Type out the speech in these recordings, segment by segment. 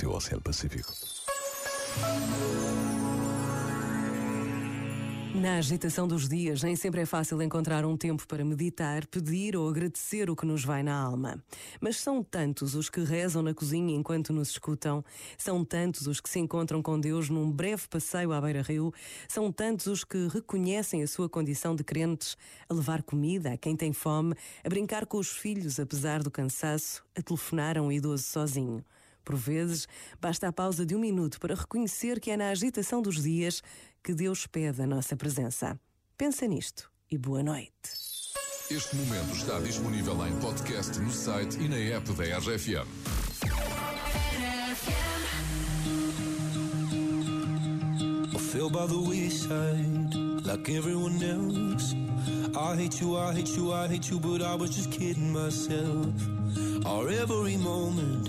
teu Oceano Pacífico. Na agitação dos dias, nem sempre é fácil encontrar um tempo para meditar, pedir ou agradecer o que nos vai na alma. Mas são tantos os que rezam na cozinha enquanto nos escutam, são tantos os que se encontram com Deus num breve passeio à beira-rio, são tantos os que reconhecem a sua condição de crentes, a levar comida a quem tem fome, a brincar com os filhos apesar do cansaço, a telefonar a um idoso sozinho. Por vezes, basta a pausa de um minuto para reconhecer que é na agitação dos dias que Deus pede a nossa presença. Pensa nisto e boa noite. Este momento está disponível em podcast no site e na app da RFM. I fell by the wayside like everyone else. I hate you, I hate you, I hate you, but I was just kidding myself. Our every moment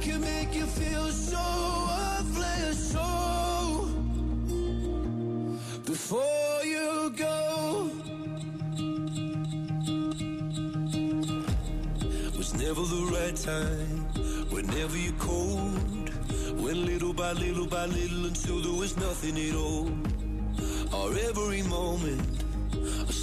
Can make you feel so worthless. So, before you go, was never the right time. Whenever you're cold, went little by little by little until there was nothing at all. Our every moment,